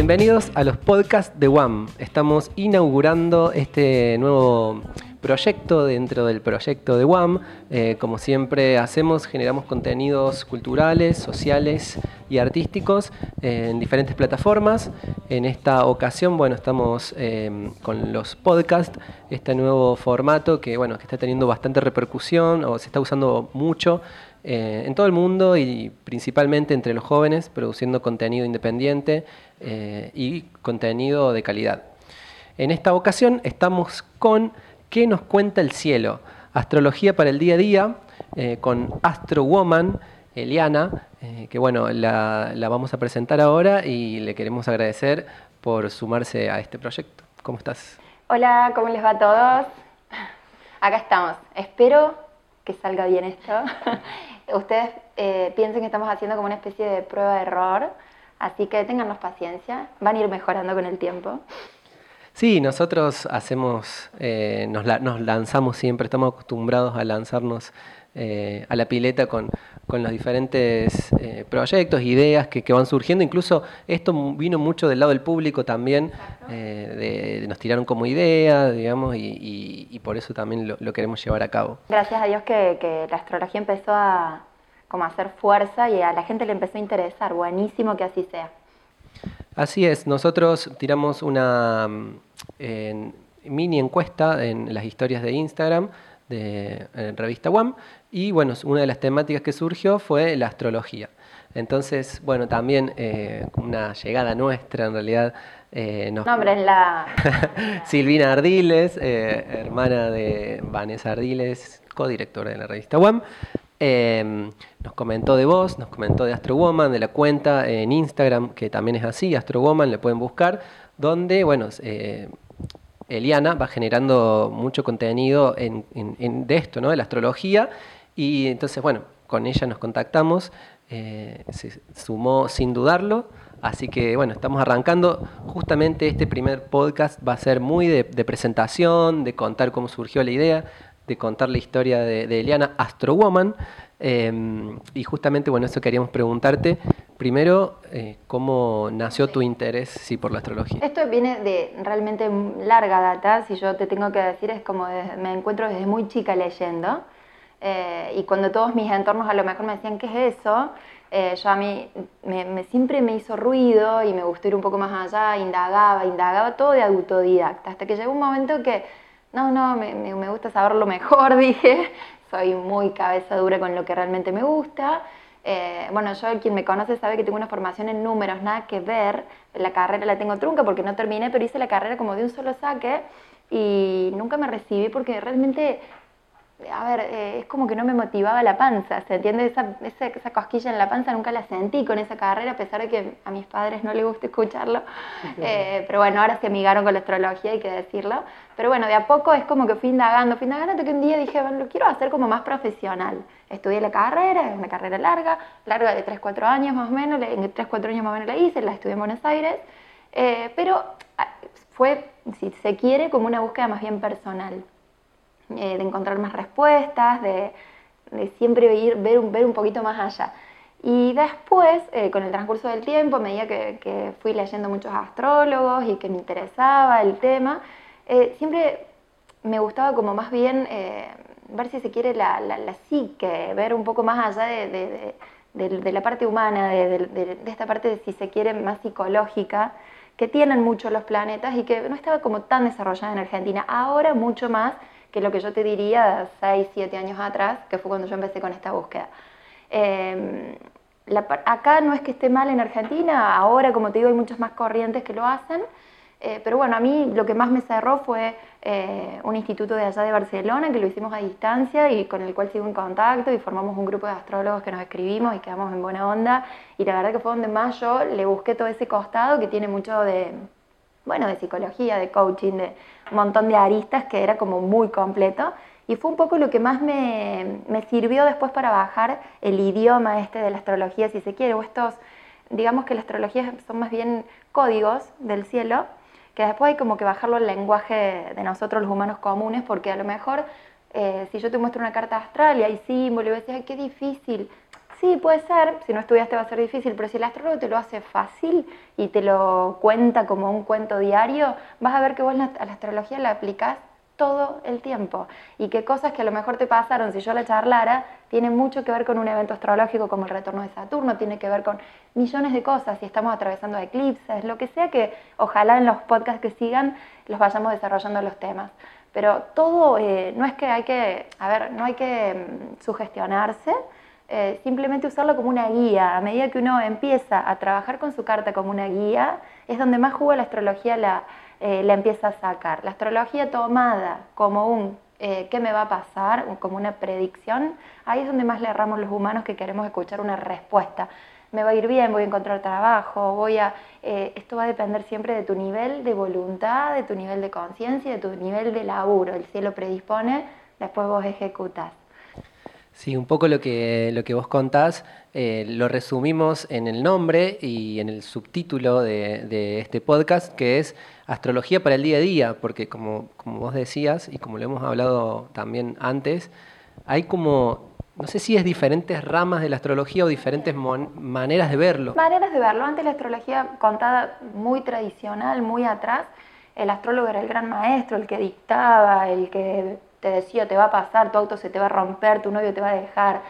Bienvenidos a los podcasts de WAM. Estamos inaugurando este nuevo proyecto dentro del proyecto de WAM. Eh, como siempre hacemos, generamos contenidos culturales, sociales y artísticos eh, en diferentes plataformas. En esta ocasión, bueno, estamos eh, con los podcasts, este nuevo formato que, bueno, que está teniendo bastante repercusión o se está usando mucho en todo el mundo y principalmente entre los jóvenes, produciendo contenido independiente y contenido de calidad. En esta ocasión estamos con ¿Qué nos cuenta el cielo? Astrología para el día a día eh, con Astro Woman, Eliana, eh, que bueno, la, vamos a presentar ahora y le queremos agradecer por sumarse a este proyecto. ¿Cómo estás? Hola, ¿cómo les va a todos? Acá estamos. Espero que salga bien esto. Ustedes eh, piensen que estamos haciendo como una especie de prueba de error, así que tengannos paciencia, van a ir mejorando con el tiempo. Sí, nosotros hacemos, eh, nos, lanzamos siempre, estamos acostumbrados a lanzarnos eh, a la pileta con, los diferentes eh, proyectos, ideas que, van surgiendo. Incluso esto vino mucho del lado del público también, nos tiraron como idea, digamos, y, por eso también lo, queremos llevar a cabo. Gracias a Dios que, la astrología empezó a como hacer fuerza y a la gente le empezó a interesar. Buenísimo que así sea. Así es, nosotros tiramos una mm, mini encuesta en las historias de Instagram de revista WAM y bueno, una de las temáticas que surgió fue la astrología. Entonces, bueno, también eh, una llegada nuestra en realidad. Eh, nos... la... Silvina Ardiles, eh, hermana de Vanessa Ardiles, codirectora de la revista WAM. Em, nos comentó de vos, nos comentó de Astro Woman, de la cuenta en Instagram, que también es así, Astro Woman, le pueden buscar, donde, bueno, eh, Eliana va generando mucho contenido en, de esto, ¿no? De la astrología. Y entonces, bueno, con ella nos contactamos, eh, se sumó sin dudarlo. Así que bueno, estamos arrancando. Justamente este primer podcast va a ser muy de presentación, de contar cómo surgió la idea, de contar la historia de, Eliana, Astro Woman. Em, y justamente, bueno, eso queríamos preguntarte. Primero, eh, ¿cómo nació tu interés sí, por la astrología? Esto viene de realmente larga data, si yo te tengo que decir, es como me encuentro desde muy chica leyendo. Eh, y cuando todos mis entornos a lo mejor me decían, ¿qué es eso? Eh, yo a mí me, siempre me hizo ruido y me gustó ir un poco más allá, indagaba, indagaba todo de autodidacta, hasta que llegó un momento que no, no, me, me, gusta saberlo mejor, dije, soy muy cabeza dura con lo que realmente me gusta. Eh, bueno, yo quien me conoce sabe que tengo una formación en números, nada que ver, la carrera la tengo trunca porque no terminé, pero hice la carrera como de un solo saque y nunca me recibí porque realmente a ver, eh, es como que no me motivaba la panza, ¿se entiende? Esa, esa, cosquilla en la panza nunca la sentí con esa carrera, a pesar de que a mis padres no les gusta escucharlo. Eh, pero bueno, ahora se amigaron con la astrología, hay que decirlo. Pero bueno, de a poco es como que fui indagando, fui indagando, hasta que un día dije, bueno, lo quiero hacer como más profesional. Estudié la carrera, es una carrera larga, larga de 3-4 años más o menos, en 3-4 años más o menos la hice, la estudié en Buenos Aires. Eh, pero ah, fue, si se quiere, como una búsqueda más bien personal. Eh, de encontrar más respuestas, de, siempre ir, ver un, ver un poquito más allá. Y después, eh, con el transcurso del tiempo, a medida que, fui leyendo muchos astrólogos y que me interesaba el tema, eh, siempre me gustaba como más bien ver si se quiere la, la, psique, ver un poco más allá de, de la parte humana, de, esta parte, si se quiere, más psicológica, que tienen mucho los planetas y que no estaba como tan desarrollada en Argentina. Ahora mucho más que lo que yo te diría 6, 7 años atrás, que fue cuando yo empecé con esta búsqueda. Em, acá no es que esté mal en Argentina, ahora como te digo hay muchas más corrientes que lo hacen, eh, pero bueno, a mí lo que más me cerró fue eh, un instituto de allá de Barcelona que lo hicimos a distancia y con el cual sigo en contacto y formamos un grupo de astrólogos que nos escribimos y quedamos en buena onda y la verdad que fue donde más yo le busqué todo ese costado que tiene mucho de bueno, de psicología, de coaching, de un montón de aristas que era como muy completo. Y fue un poco lo que más me, me sirvió después para bajar el idioma este de la astrología, si se quiere, o estos, digamos que la astrología son más bien códigos del cielo, que después hay como que bajarlo al lenguaje de nosotros los humanos comunes, porque a lo mejor eh, si yo te muestro una carta astral y hay símbolos y decís, ay, qué difícil, Sí, puede ser, si no estudiaste va a ser difícil, pero si el astrólogo te lo hace fácil y te lo cuenta como un cuento diario, vas a ver que vos a la astrología la aplicás todo el tiempo y que cosas que a lo mejor te pasaron si yo la charlara tienen mucho que ver con un evento astrológico como el retorno de Saturno, tiene que ver con millones de cosas, si estamos atravesando eclipses, lo que sea que ojalá en los podcasts que sigan los vayamos desarrollando los temas. Pero todo, eh, no es que hay que, a ver, no hay que mm, sugestionarse, eh, simplemente usarlo como una guía. A medida que uno empieza a trabajar con su carta como una guía, es donde más jugo la astrología la, eh, la empieza a sacar. La astrología tomada como un eh, qué me va a pasar, como una predicción, ahí es donde más le erramos los humanos que queremos escuchar una respuesta. Me va a ir bien, voy a encontrar trabajo, voy a... Esto va a depender siempre de tu nivel de voluntad, de tu nivel de conciencia, de tu nivel de laburo. El cielo predispone, después vos ejecutas. Sí, un poco lo que, lo que vos contás lo resumimos en el nombre y en el subtítulo de, de este podcast, que es astrología para el día a día, porque como, como vos decías y como lo hemos hablado también antes, hay como, no sé si es diferentes ramas de la astrología o diferentes maneras de verlo. Maneras de verlo. Antes la astrología contada muy tradicional, muy atrás, el astrólogo era el gran maestro, el que dictaba, el que te decía te va a pasar, tu auto se te va a romper, tu novio te va a dejar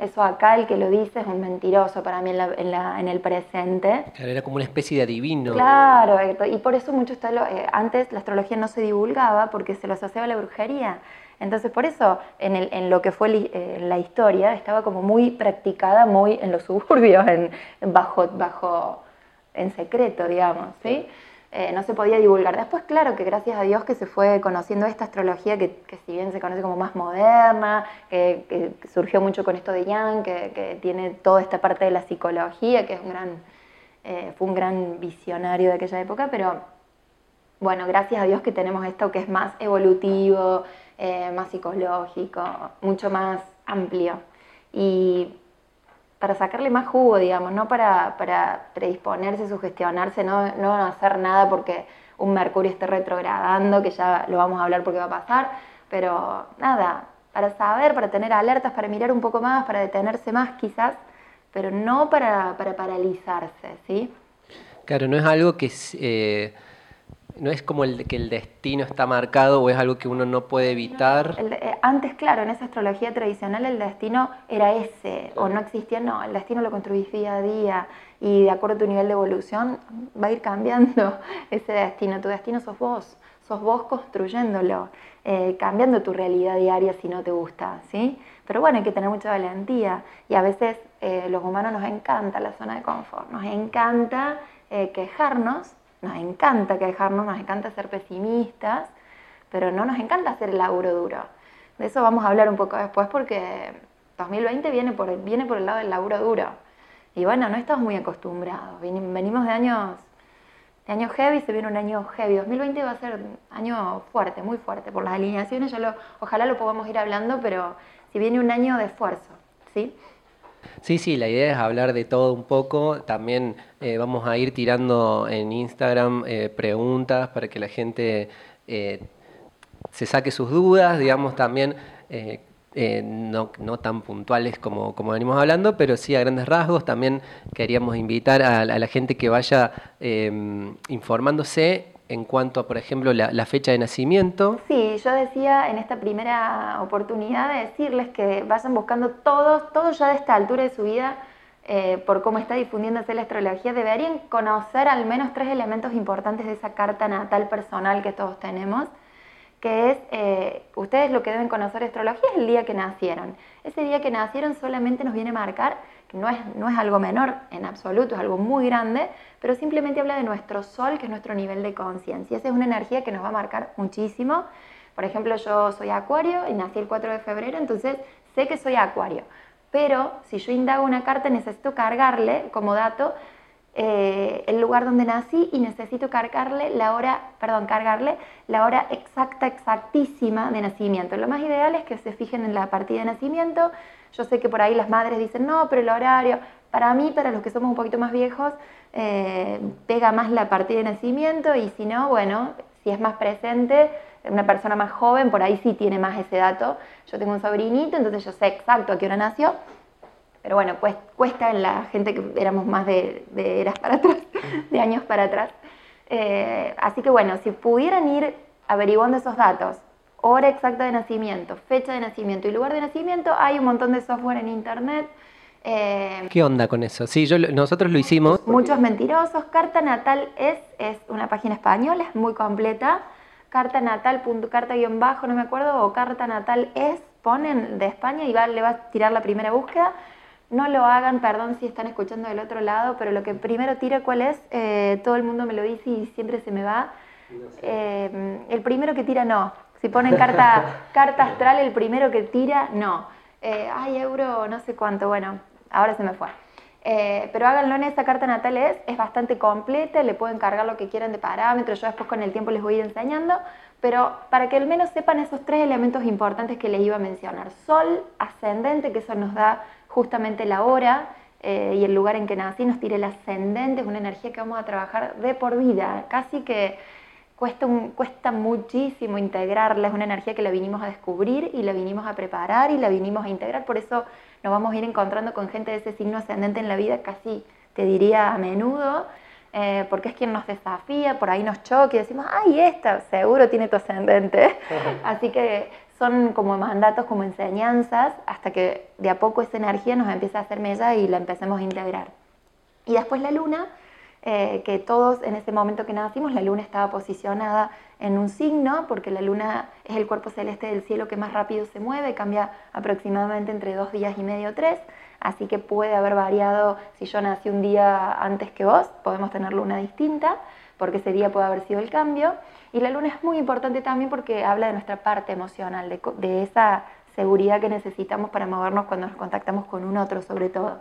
eso acá, el que lo dice es un mentiroso para mí en, el presente. Claro, era como una especie de adivino. Claro, y por eso mucho está lo, eh, antes la astrología no se divulgaba porque se lo asociaba a la brujería. Entonces, por eso, en, lo que fue eh, la historia, estaba como muy practicada, muy en los suburbios, en, bajo, bajo, en secreto, digamos, ¿sí? Eh, no se podía divulgar. Después, claro, que gracias a Dios que se fue conociendo esta astrología que, si bien se conoce como más moderna, que, surgió mucho con esto de Yang, que, tiene toda esta parte de la psicología, que es un gran, eh, fue un gran visionario de aquella época, pero bueno, gracias a Dios que tenemos esto que es más evolutivo, eh, más psicológico, mucho más amplio. Y para sacarle más jugo, digamos, no para, para predisponerse, sugestionarse, no, no hacer nada porque un Mercurio esté retrogradando, que ya lo vamos a hablar porque va a pasar, pero nada, para saber, para tener alertas, para mirar un poco más, para detenerse más quizás, pero no para, para paralizarse, ¿sí? Claro, no es algo que... Eh no es como el que el destino está marcado o es algo que uno no puede evitar. Eh, antes, claro, en esa astrología tradicional el destino era ese, o no existía, no, el destino lo construís día a día y de acuerdo a tu nivel de evolución va a ir cambiando ese destino. Tu destino sos vos, sos vos construyéndolo, eh, cambiando tu realidad diaria si no te gusta, ¿sí? Pero bueno, hay que tener mucha valentía y a veces eh, los humanos nos encanta la zona de confort, nos encanta quejarnos nos encanta quejarnos, nos encanta ser pesimistas, pero no nos encanta hacer el laburo duro. De eso vamos a hablar un poco después porque 2020 viene por, el, viene por el lado del laburo duro. Y bueno, no estamos muy acostumbrados. Venimos de años, de años heavy, se viene un año heavy. 2020 va a ser un año fuerte, muy fuerte. Por las alineaciones, ya lo, ojalá lo podamos ir hablando, pero si viene un año de esfuerzo, ¿sí? Sí, sí, la idea es hablar de todo un poco. También eh, vamos a ir tirando en Instagram eh, preguntas para que la gente eh, se saque sus dudas, digamos también. no, no, tan puntuales como, como venimos hablando, pero sí a grandes rasgos. También queríamos invitar a, a la gente que vaya informándose en cuanto a, por ejemplo, la, fecha de nacimiento. Sí, yo decía en esta primera oportunidad de decirles que vayan buscando todos, todos ya de esta altura de su vida, eh, por cómo está difundiéndose la astrología, deberían conocer al menos tres elementos importantes de esa carta natal personal que todos tenemos, que es, eh, ustedes lo que deben conocer astrología es el día que nacieron. Ese día que nacieron solamente nos viene a marcar no es, no es algo menor en absoluto, es algo muy grande, pero simplemente habla de nuestro sol, que es nuestro nivel de conciencia. Esa es una energía que nos va a marcar muchísimo. Por ejemplo, yo soy acuario y nací el 4 de febrero, entonces sé que soy acuario. Pero si yo indago una carta, necesito cargarle como dato eh, el lugar donde nací y necesito cargarle la hora, perdón, cargarle la hora exacta, exactísima de nacimiento. Lo más ideal es que se fijen en la partida de nacimiento. Yo sé que por ahí las madres dicen, no, pero el horario, para mí, para los que somos un poquito más viejos, eh, pega más la partida de nacimiento y si no, bueno, si es más presente, una persona más joven, por ahí sí tiene más ese dato. Yo tengo un sobrinito, entonces yo sé exacto a qué hora nació pero bueno, cuesta en la gente que éramos más de, para atrás, de años para atrás. Eh, así que bueno, si pudieran ir averiguando esos datos, hora exacta de nacimiento, fecha de nacimiento y lugar de nacimiento, hay un montón de software en internet. Eh, ¿Qué onda con eso? Sí, yo, nosotros lo hicimos. Muchos mentirosos. Carta Natal es, es una página española, es muy completa. Carta Natal, carta guion bajo, no me acuerdo, o Carta Natal es, ponen de España y va, le va a tirar la primera búsqueda. No lo hagan, perdón si están escuchando del otro lado, pero lo que primero tira cuál es, eh, todo el mundo me lo dice y siempre se me va. Eh, el primero que tira no. Si ponen carta, carta astral, el primero que tira no. Eh, ay, euro, no sé cuánto, bueno, ahora se me fue. pero háganlo en esa carta natal, es, es bastante completa, le pueden cargar lo que quieran de parámetros, yo después con el tiempo les voy a ir enseñando, pero para que al menos sepan esos tres elementos importantes que les iba a mencionar. Sol, ascendente, que eso nos da justamente la hora eh, y el lugar en que nací, nos tira el ascendente, es una energía que vamos a trabajar de por vida, casi que cuesta, cuesta muchísimo integrarla, es una energía que la vinimos a descubrir y la vinimos a preparar y la vinimos a integrar, por eso nos vamos a ir encontrando con gente de ese signo ascendente en la vida casi, te diría, a menudo, eh, porque es quien nos desafía, por ahí nos choca y decimos, ay, esta seguro tiene tu ascendente. Así que son como mandatos, como enseñanzas, hasta que de a poco esa energía nos empieza a hacer mella y la empecemos a integrar. Y después la luna, eh, que todos en ese momento que nacimos, la luna estaba posicionada en un signo, porque la luna es el cuerpo celeste del cielo que más rápido se mueve, cambia aproximadamente entre dos días y medio, tres, así que puede haber variado, si yo nací un día antes que vos, podemos tener luna distinta, porque ese día puede haber sido el cambio. Y la luna es muy importante también porque habla de nuestra parte emocional, de, esa seguridad que necesitamos para movernos cuando nos contactamos con un otro, sobre todo.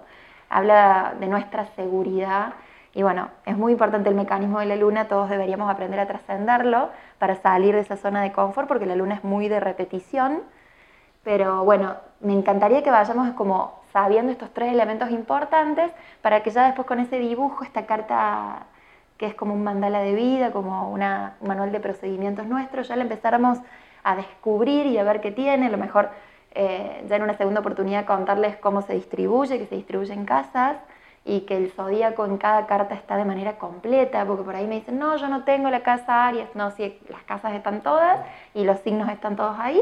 Habla de nuestra seguridad y bueno, es muy importante el mecanismo de la luna, todos deberíamos aprender a trascenderlo para salir de esa zona de confort porque la luna es muy de repetición. Pero bueno, me encantaría que vayamos como sabiendo estos tres elementos importantes para que ya después con ese dibujo, esta carta que es como un mandala de vida, como un manual de procedimientos nuestros, ya le empezáramos a descubrir y a ver qué tiene, a lo mejor eh, ya en una segunda oportunidad contarles cómo se distribuye, que se distribuye en casas y que el zodíaco en cada carta está de manera completa, porque por ahí me dicen, no, yo no tengo la casa Aries, no, si las casas están todas y los signos están todos ahí,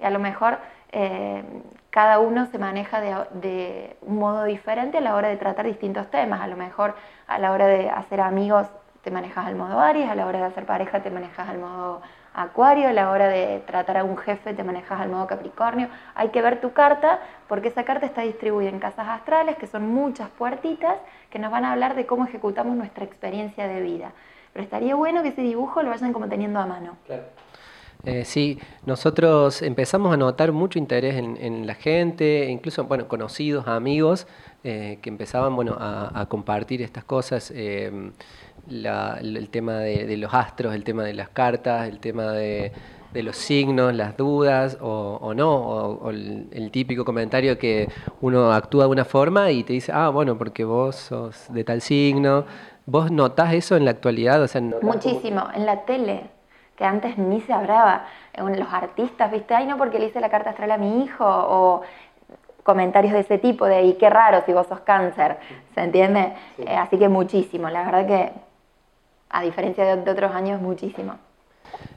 y a lo mejor eh, cada uno se maneja de, un modo diferente a la hora de tratar distintos temas. A lo mejor a la hora de hacer amigos te manejas al modo Aries, a la hora de hacer pareja te manejas al modo Acuario, a la hora de tratar a un jefe te manejas al modo Capricornio. Hay que ver tu carta porque esa carta está distribuida en casas astrales, que son muchas puertitas que nos van a hablar de cómo ejecutamos nuestra experiencia de vida. Pero estaría bueno que ese dibujo lo vayan como teniendo a mano. Claro. Eh, sí, nosotros empezamos a notar mucho interés en, la gente, incluso bueno, conocidos, amigos, eh, que empezaban bueno, a, compartir estas cosas, eh, el tema de, los astros, el tema de las cartas, el tema de, los signos, las dudas o, no, o, el, típico comentario que uno actúa de una forma y te dice, ah, bueno, porque vos sos de tal signo. ¿Vos notás eso en la actualidad? O sea, Muchísimo, en la tele que antes ni se hablaba. Los artistas, ¿viste? Ay, no, porque le hice la carta astral a mi hijo, o comentarios de ese tipo, de, y qué raro si vos sos cáncer, ¿se entiende? Eh, así que muchísimo, la verdad que, a diferencia de, otros años, muchísimo.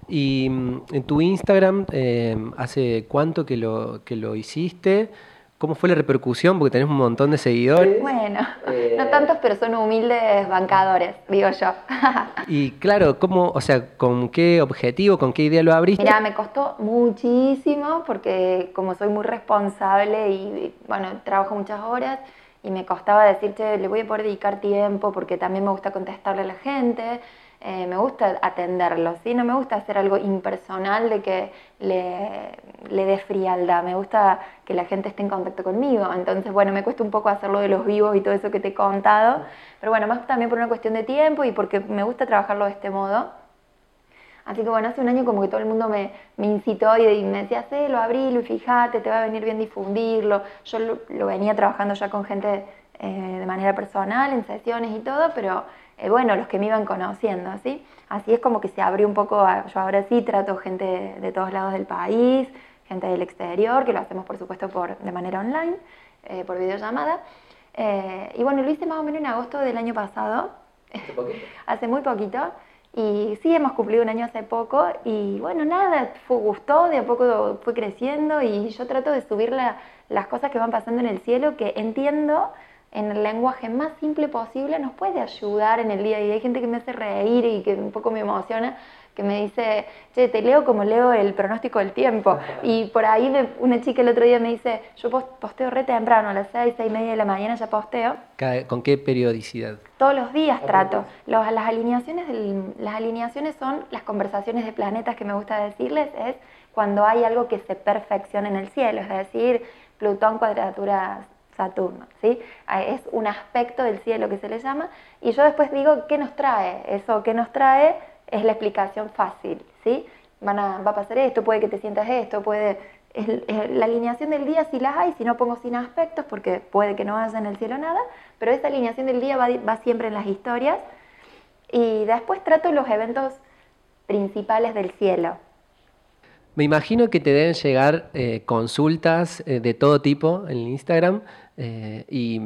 Y mm, en tu Instagram, eh, ¿hace cuánto que lo, que lo hiciste? ¿Cómo fue la repercusión? Porque tenés un montón de seguidores. Bueno, eh, no tantos, pero son humildes bancadores, digo yo. y claro, ¿cómo, o sea, con qué objetivo, con qué idea lo abriste? Mira, me costó muchísimo porque como soy muy responsable y, bueno, trabajo muchas horas y me costaba decirte, le voy a poder dedicar tiempo porque también me gusta contestarle a la gente. Eh, me gusta atenderlo, ¿sí? No me gusta hacer algo impersonal de que le, le dé frialdad, me gusta que la gente esté en contacto conmigo. Entonces, bueno, me cuesta un poco hacerlo de los vivos y todo eso que te he contado, pero bueno, más también por una cuestión de tiempo y porque me gusta trabajarlo de este modo. Así que bueno, hace un año como que todo el mundo me, me incitó y, me decía, lo abrilo y fíjate, te va a venir bien difundirlo. Yo lo, venía trabajando ya con gente eh, de manera personal, en sesiones y todo, pero eh, bueno, los que me iban conociendo, ¿sí? Así es como que se abrió un poco, yo ahora sí trato gente de todos lados del país, gente del exterior, que lo hacemos por supuesto por, de manera online, eh, por videollamada. Eh, y bueno, lo hice más o menos en agosto del año pasado, ¿Hace poquito? hace muy poquito. Y sí, hemos cumplido un año hace poco y bueno, nada, fue, gustó, de a poco fue creciendo y yo trato de subir la- las cosas que van pasando en el cielo que entiendo en el lenguaje más simple posible nos puede ayudar en el día a día. Hay gente que me hace reír y que un poco me emociona, que me dice, che, te leo como leo el pronóstico del tiempo. Y por ahí me- una chica el otro día me dice, yo pos- posteo re temprano, a las seis, seis y media de la mañana ya posteo. ¿Con qué periodicidad? Todos los días trato. Los- las, alineaciones del- las alineaciones son las conversaciones de planetas que me gusta decirles, es cuando hay algo que se perfecciona en el cielo, es decir, Plutón cuadratura Saturno, ¿sí? Ah, Es un aspecto del cielo que se le llama, y yo después digo, ¿qué nos trae? Eso que nos trae es la explicación fácil, ¿sí? Van a, va a pasar esto, puede que te sientas esto, puede... la alineación del día si las hay, si no pongo sin aspectos, porque puede que no haya en el cielo nada, pero esa alineación del día va siempre en las historias. Y después trato los eventos principales del cielo. Me imagino que te deben llegar eh, consultas eh, de todo tipo en Instagram eh, y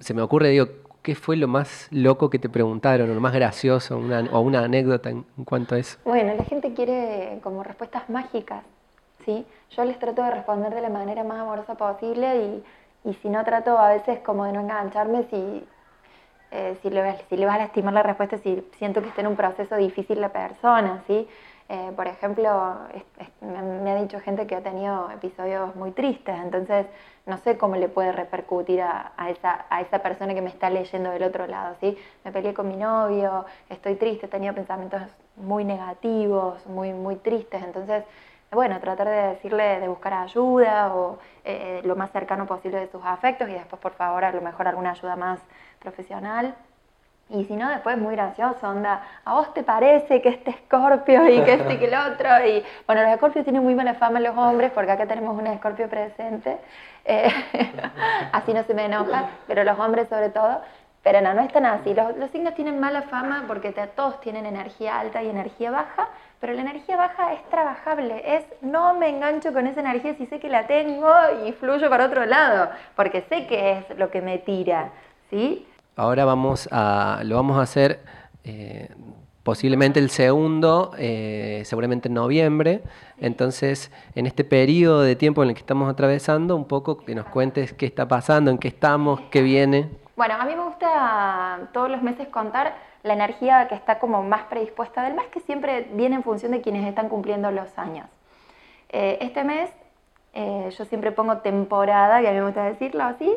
se me ocurre, digo, ¿qué fue lo más loco que te preguntaron o lo más gracioso o una anécdota en, cuanto a eso? Bueno, la gente quiere como respuestas mágicas, ¿sí? Yo les trato de responder de la manera más amorosa posible y, y si no trato a veces como de no engancharme si, eh, si, le, si le va a lastimar la respuesta, si siento que está en un proceso difícil la persona, ¿sí? Eh, por ejemplo, me, ha dicho gente que ha tenido episodios muy tristes, entonces no sé cómo le puede repercutir a, esa, a esa persona que me está leyendo del otro lado, ¿sí? Me peleé con mi novio, estoy triste, he tenido pensamientos muy negativos, muy, muy tristes, entonces, bueno, tratar de decirle de buscar ayuda o eh, lo más cercano posible de sus afectos y después, por favor, a lo mejor alguna ayuda más profesional. Y si no, después muy gracioso, onda, ¿a vos te parece que este escorpio y que este y que el otro? Y bueno, los escorpios tienen muy mala fama los hombres, porque acá tenemos un escorpio presente, eh, así no se me enoja, pero los hombres sobre todo. Pero no, no es tan así. Los, los signos tienen mala fama porque te- todos tienen energía alta y energía baja, pero la energía baja es trabajable, es no me engancho con esa energía si sé que la tengo y fluyo para otro lado, porque sé que es lo que me tira, ¿sí? Ahora vamos a, lo vamos a hacer eh, posiblemente el segundo, eh, seguramente en noviembre. Entonces, en este periodo de tiempo en el que estamos atravesando, un poco que nos cuentes qué está pasando, en qué estamos, qué viene. Bueno, a mí me gusta todos los meses contar la energía que está como más predispuesta del mes, que siempre viene en función de quienes están cumpliendo los años. Eh, este mes yo siempre pongo temporada, y a mí me gusta decirlo así,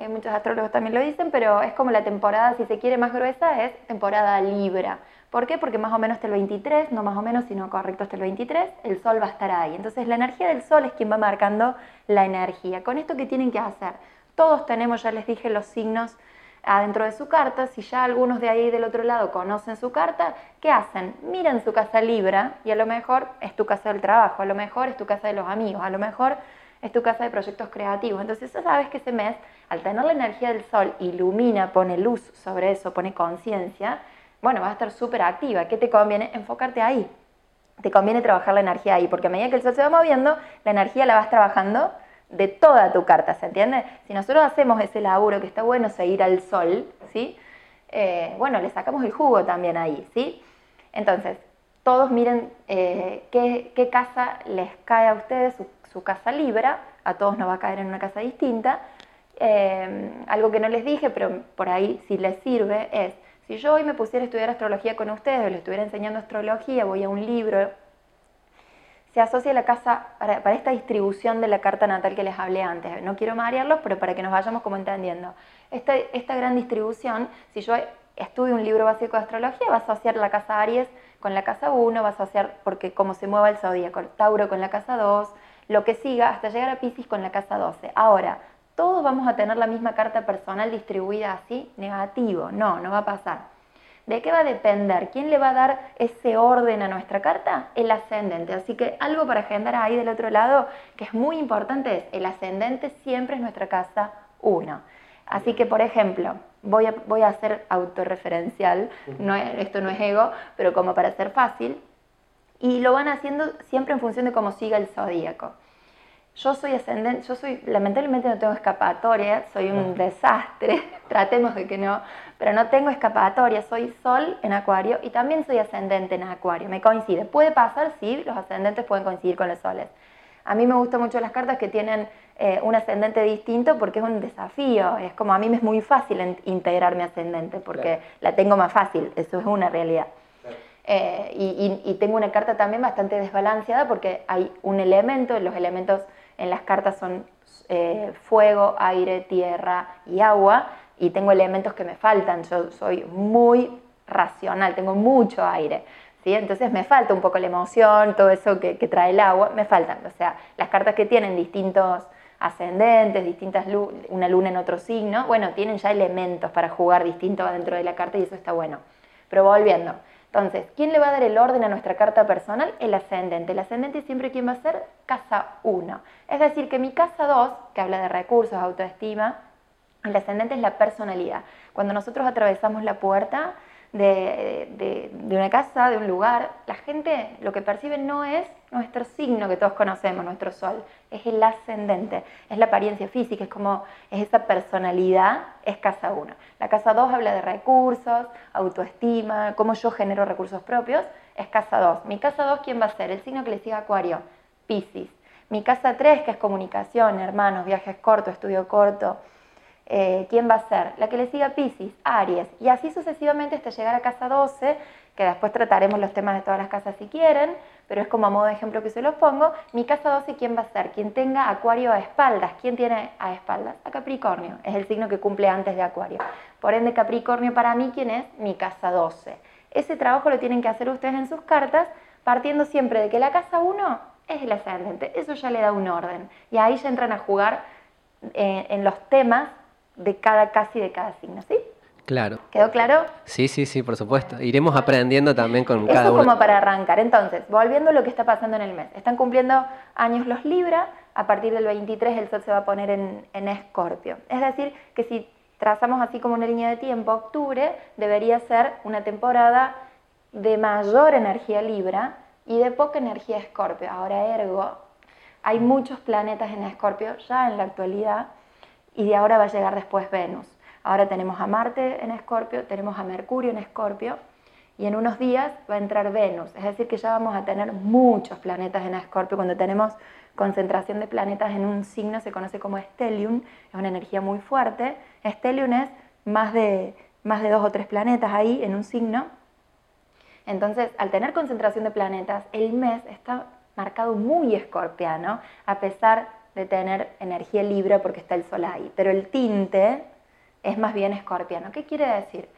eh, muchos astrólogos también lo dicen, pero es como la temporada, si se quiere más gruesa, es temporada Libra. ¿Por qué? Porque más o menos hasta el 23, no más o menos, sino correcto hasta el 23, el Sol va a estar ahí. Entonces la energía del Sol es quien va marcando la energía. Con esto, ¿qué tienen que hacer? Todos tenemos, ya les dije, los signos adentro de su carta. Si ya algunos de ahí del otro lado conocen su carta, ¿qué hacen? Miran su casa Libra y a lo mejor es tu casa del trabajo, a lo mejor es tu casa de los amigos, a lo mejor es tu casa de proyectos creativos. Entonces ya sabes que ese mes, al tener la energía del sol, ilumina, pone luz sobre eso, pone conciencia, bueno, vas a estar súper activa. ¿Qué te conviene? Enfocarte ahí. Te conviene trabajar la energía ahí, porque a medida que el sol se va moviendo, la energía la vas trabajando de toda tu carta, ¿se entiende? Si nosotros hacemos ese laburo, que está bueno seguir al sol, ¿sí? Eh, bueno, le sacamos el jugo también ahí, ¿sí? Entonces, todos miren eh, qué, casa les cae a ustedes, su, su casa Libra, a todos nos va a caer en una casa distinta. Eh, algo que no les dije, pero por ahí si les sirve, es, si yo hoy me pusiera a estudiar astrología con ustedes, o les estuviera enseñando astrología, voy a un libro, se asocia la casa para, para, esta distribución de la carta natal que les hablé antes. No quiero marearlos, pero para que nos vayamos como entendiendo. Esta, esta gran distribución, si yo estudio un libro básico de astrología, va a asociar la casa Aries con la casa 1, va a asociar, porque como se mueva el zodíaco, Tauro con la casa 2, lo que siga hasta llegar a Pisces con la casa 12. Ahora, todos vamos a tener la misma carta personal distribuida así, negativo. No, no va a pasar. ¿De qué va a depender? ¿Quién le va a dar ese orden a nuestra carta? El ascendente. Así que algo para agendar ahí del otro lado que es muy importante es el ascendente siempre es nuestra casa 1. Así que, por ejemplo, voy a, voy a ser autorreferencial, no es, esto no es ego, pero como para ser fácil, y lo van haciendo siempre en función de cómo siga el zodíaco. Yo soy ascendente, yo soy, lamentablemente no tengo escapatoria, soy un desastre, tratemos de que no, pero no tengo escapatoria, soy sol en acuario y también soy ascendente en acuario, me coincide. Puede pasar, sí, los ascendentes pueden coincidir con los soles. A mí me gustan mucho las cartas que tienen eh, un ascendente distinto porque es un desafío, es como a mí me es muy fácil integrar mi ascendente porque la tengo más fácil, eso es una realidad. Eh, y, tengo una carta también bastante desbalanceada porque hay un elemento, los elementos en las cartas son eh, fuego, aire, tierra y agua, y tengo elementos que me faltan, yo soy muy racional, tengo mucho aire. ¿Sí? Entonces me falta un poco la emoción, todo eso que, trae el agua, me faltan. O sea, las cartas que tienen distintos ascendentes, distintas una luna en otro signo, bueno, tienen ya elementos para jugar distinto dentro de la carta y eso está bueno. Pero volviendo, entonces, ¿quién le va a dar el orden a nuestra carta personal? El ascendente. El ascendente siempre quién va a ser casa 1. Es decir, que mi casa 2, que habla de recursos, autoestima, el ascendente es la personalidad. Cuando nosotros atravesamos la puerta, de, una casa, de un lugar, la gente lo que percibe no es nuestro signo que todos conocemos, nuestro sol, es el ascendente, es la apariencia física, es como es esa personalidad, es casa 1. La casa 2 habla de recursos, autoestima, cómo yo genero recursos propios, es casa 2. Mi casa 2, ¿quién va a ser? El signo que le sigue Acuario, Pisces. Mi casa 3, que es comunicación, hermanos, viajes cortos, estudio corto, eh, ¿quién va a ser? La que le siga Pisces, Aries, y así sucesivamente hasta llegar a casa 12, que después trataremos los temas de todas las casas si quieren, pero es como a modo de ejemplo que se los pongo. Mi casa 12, ¿quién va a ser? Quien tenga Acuario a espaldas. ¿Quién tiene a espaldas? A Capricornio, es el signo que cumple antes de Acuario. Por ende, Capricornio para mí, ¿quién es? Mi casa 12. Ese trabajo lo tienen que hacer ustedes en sus cartas, partiendo siempre de que la casa 1 es el ascendente. Eso ya le da un orden. Y ahí ya entran a jugar eh, en los temas de cada casi de cada signo, ¿sí? Claro. ¿Quedó claro? Sí, sí, sí, por supuesto. Iremos aprendiendo también con cada Eso uno. como para arrancar. Entonces, volviendo a lo que está pasando en el mes. Están cumpliendo años los Libra, a partir del 23 el Sol se va a poner en, en Escorpio. Es decir, que si trazamos así como una línea de tiempo, octubre debería ser una temporada de mayor energía Libra y de poca energía Escorpio. Ahora, ergo, hay muchos planetas en Escorpio ya en la actualidad y de ahora va a llegar después Venus. Ahora tenemos a Marte en Escorpio, tenemos a Mercurio en Escorpio y en unos días va a entrar Venus. Es decir, que ya vamos a tener muchos planetas en Escorpio. Cuando tenemos concentración de planetas en un signo se conoce como stellium, es una energía muy fuerte. Stellium es más de, más de dos o tres planetas ahí en un signo. Entonces, al tener concentración de planetas, el mes está marcado muy escorpiano, a pesar de tener energía libre porque está el sol ahí. Pero el tinte es más bien escorpiano. ¿Qué quiere decir?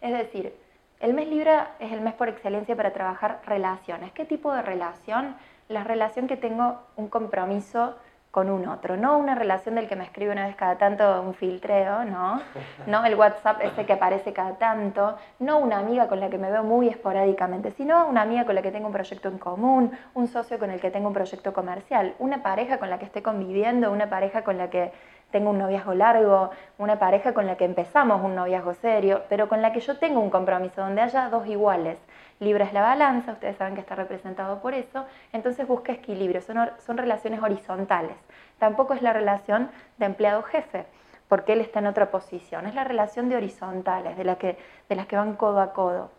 Es decir, el mes Libra es el mes por excelencia para trabajar relaciones. ¿Qué tipo de relación? La relación que tengo un compromiso con un otro, no una relación del que me escribe una vez cada tanto un filtreo, ¿no? No el WhatsApp ese que aparece cada tanto, no una amiga con la que me veo muy esporádicamente, sino una amiga con la que tengo un proyecto en común, un socio con el que tengo un proyecto comercial, una pareja con la que esté conviviendo, una pareja con la que tengo un noviazgo largo, una pareja con la que empezamos un noviazgo serio, pero con la que yo tengo un compromiso donde haya dos iguales. Libra es la balanza, ustedes saben que está representado por eso, entonces busca equilibrio, son, son relaciones horizontales. Tampoco es la relación de empleado-jefe, porque él está en otra posición, es la relación de horizontales, de, que, de las que van codo a codo.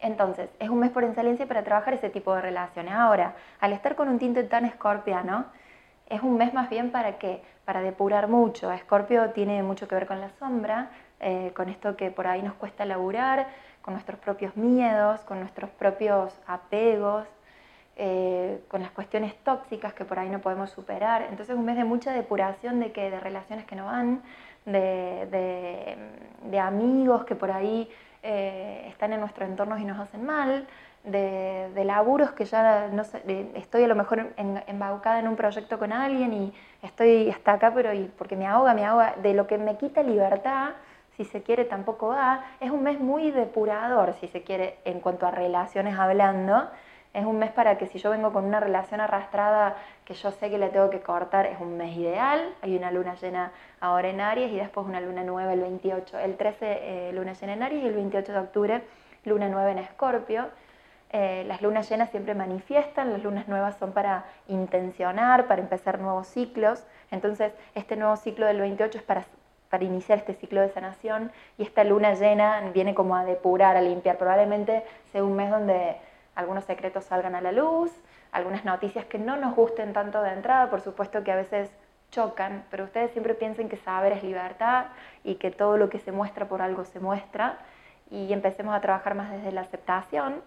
Entonces, es un mes por excelencia para trabajar ese tipo de relaciones. Ahora, al estar con un tinte tan escorpiano, es un mes más bien para qué? Para depurar mucho. Escorpio tiene mucho que ver con la sombra, eh, con esto que por ahí nos cuesta laburar, con nuestros propios miedos, con nuestros propios apegos, eh, con las cuestiones tóxicas que por ahí no podemos superar. Entonces un mes de mucha depuración de, que, de relaciones que no van, de, de, amigos que por ahí eh, están en nuestro entorno y nos hacen mal, de, de laburos que ya no sé, estoy a lo mejor embaucada en un proyecto con alguien y estoy hasta acá, pero y porque me ahoga, me ahoga, de lo que me quita libertad si se quiere, tampoco va. Es un mes muy depurador, si se quiere, en cuanto a relaciones hablando. Es un mes para que si yo vengo con una relación arrastrada que yo sé que le tengo que cortar, es un mes ideal. Hay una luna llena ahora en Aries y después una luna nueva el 28. El 13 eh, luna llena en Aries y el 28 de octubre luna nueva en Escorpio. Eh, las lunas llenas siempre manifiestan, las lunas nuevas son para intencionar, para empezar nuevos ciclos. Entonces, este nuevo ciclo del 28 es para, para iniciar este ciclo de sanación y esta luna llena viene como a depurar, a limpiar. Probablemente sea un mes donde algunos secretos salgan a la luz, algunas noticias que no nos gusten tanto de entrada, por supuesto que a veces chocan, pero ustedes siempre piensen que saber es libertad y que todo lo que se muestra por algo se muestra y empecemos a trabajar más desde la aceptación,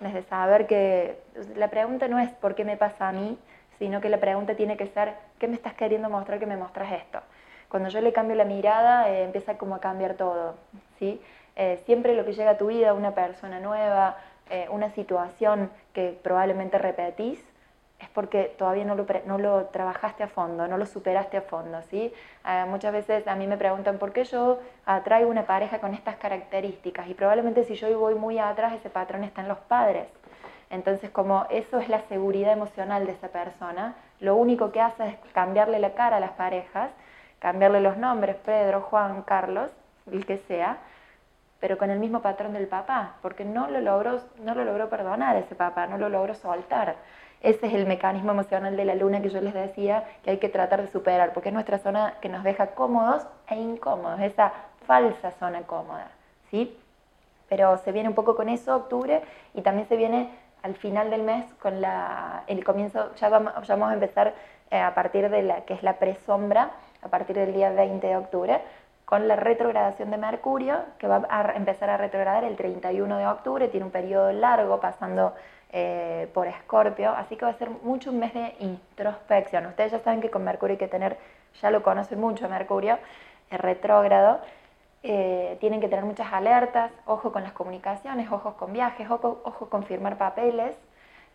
desde saber que la pregunta no es por qué me pasa a mí, sino que la pregunta tiene que ser ¿qué me estás queriendo mostrar que me mostras esto? Cuando yo le cambio la mirada eh, empieza como a cambiar todo, ¿sí? Eh, siempre lo que llega a tu vida, una persona nueva, eh, una situación que probablemente repetís, es porque todavía no lo, no lo trabajaste a fondo, no lo superaste a fondo, ¿sí? Eh, muchas veces a mí me preguntan por qué yo atraigo una pareja con estas características y probablemente si yo voy muy atrás ese patrón está en los padres. Entonces como eso es la seguridad emocional de esa persona, lo único que hace es cambiarle la cara a las parejas, cambiarle los nombres, Pedro, Juan, Carlos, el que sea, pero con el mismo patrón del papá, porque no lo logró, no lo logró perdonar ese papá, no lo logró soltar. Ese es el mecanismo emocional de la luna que yo les decía que hay que tratar de superar, porque es nuestra zona que nos deja cómodos e incómodos, esa falsa zona cómoda, ¿sí? Pero se viene un poco con eso, octubre, y también se viene al final del mes con la, el comienzo, ya vamos, ya vamos a empezar eh, a partir de la que es la presombra, a partir del día 20 de octubre, con la retrogradación de Mercurio, que va a empezar a retrogradar el 31 de octubre, tiene un periodo largo pasando eh, por Escorpio, así que va a ser mucho un mes de introspección. Ustedes ya saben que con Mercurio hay que tener, ya lo conocen mucho Mercurio, es retrógrado, eh, tienen que tener muchas alertas, ojo con las comunicaciones, ojos con viajes, ojo, ojo con firmar papeles,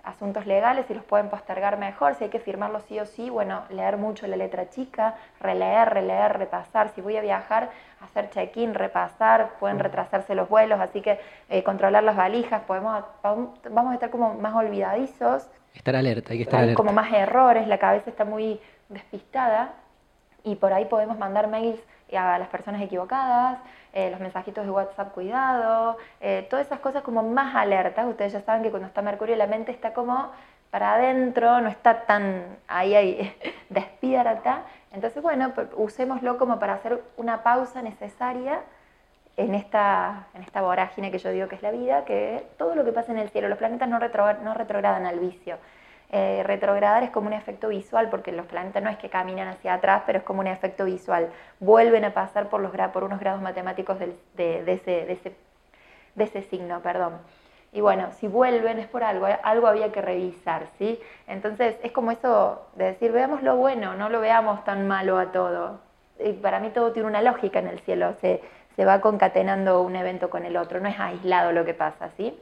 asuntos legales, si los pueden postergar mejor, si hay que firmarlos sí o sí, bueno, leer mucho la letra chica, releer, releer, repasar, si voy a viajar, hacer check-in, repasar, pueden retrasarse los vuelos, así que eh, controlar las valijas, podemos, vamos a estar como más olvidadizos. Estar alerta, hay que estar hay alerta. Como más errores, la cabeza está muy despistada y por ahí podemos mandar mails a las personas equivocadas, eh, los mensajitos de WhatsApp cuidado, eh, todas esas cosas como más alertas. Ustedes ya saben que cuando está Mercurio la mente está como para adentro, no está tan ahí, ahí despierta. Entonces, bueno, pues, usémoslo como para hacer una pausa necesaria en esta, en esta vorágine que yo digo que es la vida, que todo lo que pasa en el cielo, los planetas no, no retrogradan al vicio. Eh, retrogradar es como un efecto visual, porque los planetas no es que caminan hacia atrás, pero es como un efecto visual. Vuelven a pasar por, unos grados matemáticos de ese signo, perdón. Y bueno, si vuelven es por algo, algo había que revisar, ¿sí? Entonces es como eso de decir, veamos lo bueno, no lo veamos tan malo a todo. Y para mí todo tiene una lógica en el cielo, se, se va concatenando un evento con el otro, no es aislado lo que pasa, ¿sí?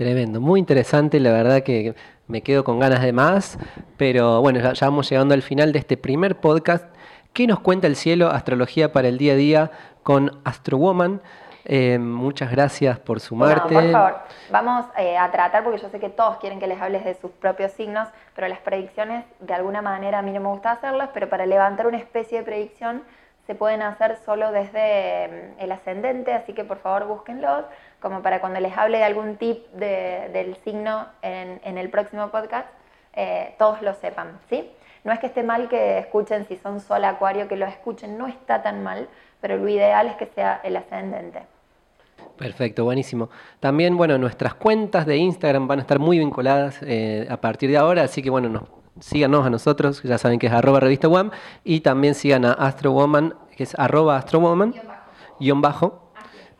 Tremendo, muy interesante, la verdad que me quedo con ganas de más, pero bueno, ya, vamos llegando al final de este primer podcast. ¿Qué nos cuenta el cielo? Astrología para el día a día con Astrowoman. Eh, muchas gracias por sumarte. por favor, vamos eh, a tratar, porque yo sé que todos quieren que les hables de sus propios signos, pero las predicciones de alguna manera a mí no me gusta hacerlas, pero para levantar una especie de predicción se pueden hacer solo desde mm, el ascendente, así que por favor búsquenlos, como para cuando les hable de algún tip del signo en, el próximo podcast, eh, todos lo sepan, ¿sí? No es que esté mal que escuchen si son sol, acuario, que lo escuchen, no está tan mal, pero lo ideal es que sea el ascendente. Perfecto, buenísimo. También, bueno, nuestras cuentas de Instagram van a estar muy vinculadas eh, a partir de ahora, así que bueno, nos síganos a nosotros, ya saben que es arroba revista WAM, y también sigan a Astrowoman, que es arroba Astrowoman, guion bajo.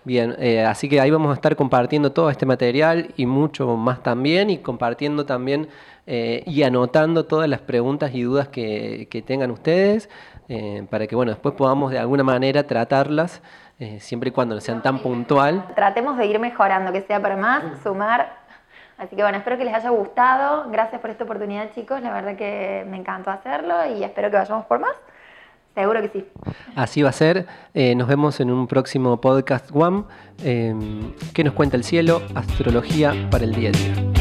Bien, eh, así que ahí vamos a estar compartiendo todo este material y mucho más también, y compartiendo también eh, y anotando todas las preguntas y dudas que, tengan ustedes, eh, para que bueno, después podamos de alguna manera tratarlas, siempre y cuando no sean tan puntual. Tratemos de ir mejorando, que sea para más, sumar Así que bueno, espero que les haya gustado. Gracias por esta oportunidad, chicos. La verdad que me encantó hacerlo y espero que vayamos por más. Seguro que sí. Así va a ser. Eh, nos vemos en un próximo podcast One. Eh, ¿Qué nos cuenta el cielo? Astrología para el día a día.